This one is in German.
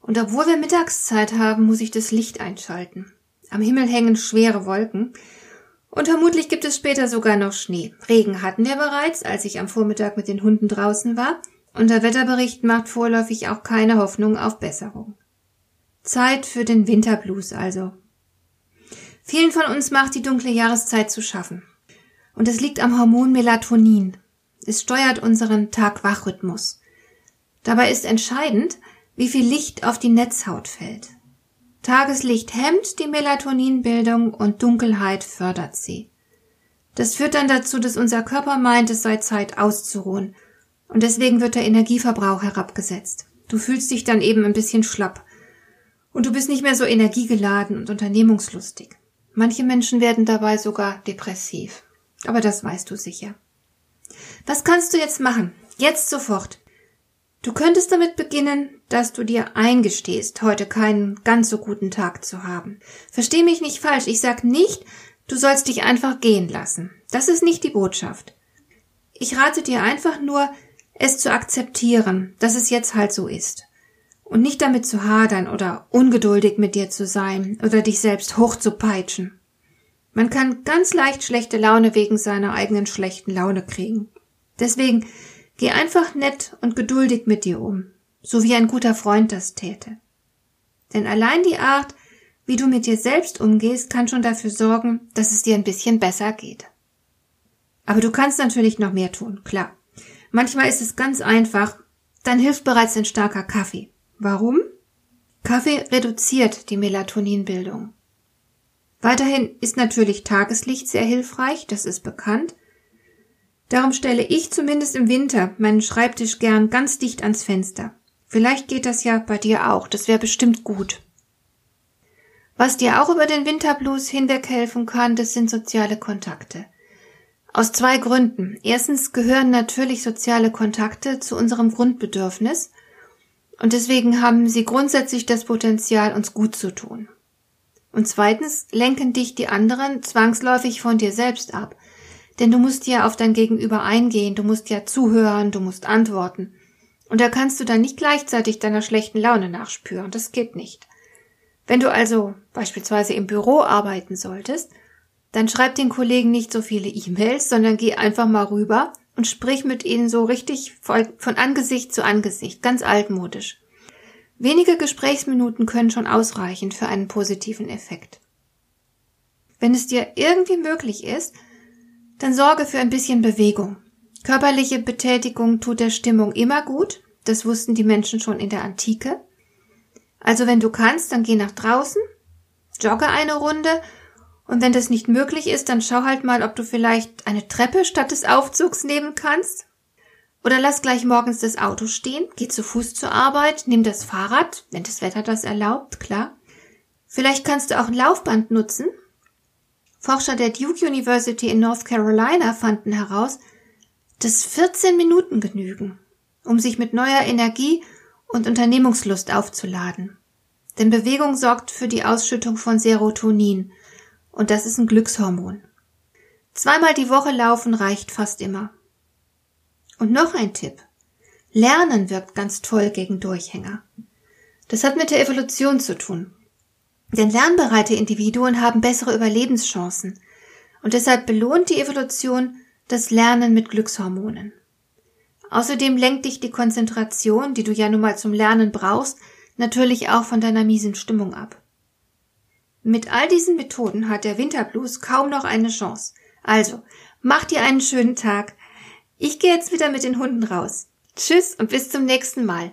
und obwohl wir Mittagszeit haben, muss ich das Licht einschalten. Am Himmel hängen schwere Wolken und vermutlich gibt es später sogar noch Schnee. Regen hatten wir bereits, als ich am Vormittag mit den Hunden draußen war, und der Wetterbericht macht vorläufig auch keine Hoffnung auf Besserung. Zeit für den Winterblues also. Vielen von uns macht die dunkle Jahreszeit zu schaffen. Und es liegt am Hormon Melatonin. Es steuert unseren Tag-Wach-Rhythmus. Dabei ist entscheidend, wie viel Licht auf die Netzhaut fällt. Tageslicht hemmt die Melatoninbildung und Dunkelheit fördert sie. Das führt dann dazu, dass unser Körper meint, es sei Zeit auszuruhen. Und deswegen wird der Energieverbrauch herabgesetzt. Du fühlst dich dann eben ein bisschen schlapp. Und du bist nicht mehr so energiegeladen und unternehmungslustig. Manche Menschen werden dabei sogar depressiv. Aber das weißt du sicher. Was kannst du jetzt machen? Jetzt sofort. Du könntest damit beginnen, dass du dir eingestehst, heute keinen ganz so guten Tag zu haben. Versteh mich nicht falsch, ich sag nicht, du sollst dich einfach gehen lassen. Das ist nicht die Botschaft. Ich rate dir einfach nur, es zu akzeptieren, dass es jetzt halt so ist. Und nicht damit zu hadern oder ungeduldig mit dir zu sein oder dich selbst hochzupeitschen. Man kann ganz leicht schlechte Laune wegen seiner eigenen schlechten Laune kriegen. Deswegen Geh einfach nett und geduldig mit dir um, so wie ein guter Freund das täte. Denn allein die Art, wie du mit dir selbst umgehst, kann schon dafür sorgen, dass es dir ein bisschen besser geht. Aber du kannst natürlich noch mehr tun, klar. Manchmal ist es ganz einfach, dann hilft bereits ein starker Kaffee. Warum? Kaffee reduziert die Melatoninbildung. Weiterhin ist natürlich Tageslicht sehr hilfreich, das ist bekannt, Darum stelle ich zumindest im Winter meinen Schreibtisch gern ganz dicht ans Fenster. Vielleicht geht das ja bei dir auch, das wäre bestimmt gut. Was dir auch über den Winterblues hinweg helfen kann, das sind soziale Kontakte. Aus zwei Gründen. Erstens gehören natürlich soziale Kontakte zu unserem Grundbedürfnis und deswegen haben sie grundsätzlich das Potenzial, uns gut zu tun. Und zweitens lenken dich die anderen zwangsläufig von dir selbst ab. Denn du musst ja auf dein Gegenüber eingehen, du musst ja zuhören, du musst antworten. Und da kannst du dann nicht gleichzeitig deiner schlechten Laune nachspüren. Das geht nicht. Wenn du also beispielsweise im Büro arbeiten solltest, dann schreib den Kollegen nicht so viele E-Mails, sondern geh einfach mal rüber und sprich mit ihnen so richtig von Angesicht zu Angesicht, ganz altmodisch. Wenige Gesprächsminuten können schon ausreichen für einen positiven Effekt. Wenn es dir irgendwie möglich ist, dann sorge für ein bisschen Bewegung. Körperliche Betätigung tut der Stimmung immer gut. Das wussten die Menschen schon in der Antike. Also wenn du kannst, dann geh nach draußen, jogge eine Runde und wenn das nicht möglich ist, dann schau halt mal, ob du vielleicht eine Treppe statt des Aufzugs nehmen kannst. Oder lass gleich morgens das Auto stehen, geh zu Fuß zur Arbeit, nimm das Fahrrad, wenn das Wetter das erlaubt, klar. Vielleicht kannst du auch ein Laufband nutzen, Forscher der Duke University in North Carolina fanden heraus, dass 14 Minuten genügen, um sich mit neuer Energie und Unternehmungslust aufzuladen. Denn Bewegung sorgt für die Ausschüttung von Serotonin, und das ist ein Glückshormon. Zweimal die Woche laufen reicht fast immer. Und noch ein Tipp. Lernen wirkt ganz toll gegen Durchhänger. Das hat mit der Evolution zu tun. Denn lernbereite Individuen haben bessere Überlebenschancen. Und deshalb belohnt die Evolution das Lernen mit Glückshormonen. Außerdem lenkt dich die Konzentration, die du ja nun mal zum Lernen brauchst, natürlich auch von deiner miesen Stimmung ab. Mit all diesen Methoden hat der Winterblues kaum noch eine Chance. Also, mach dir einen schönen Tag. Ich gehe jetzt wieder mit den Hunden raus. Tschüss und bis zum nächsten Mal.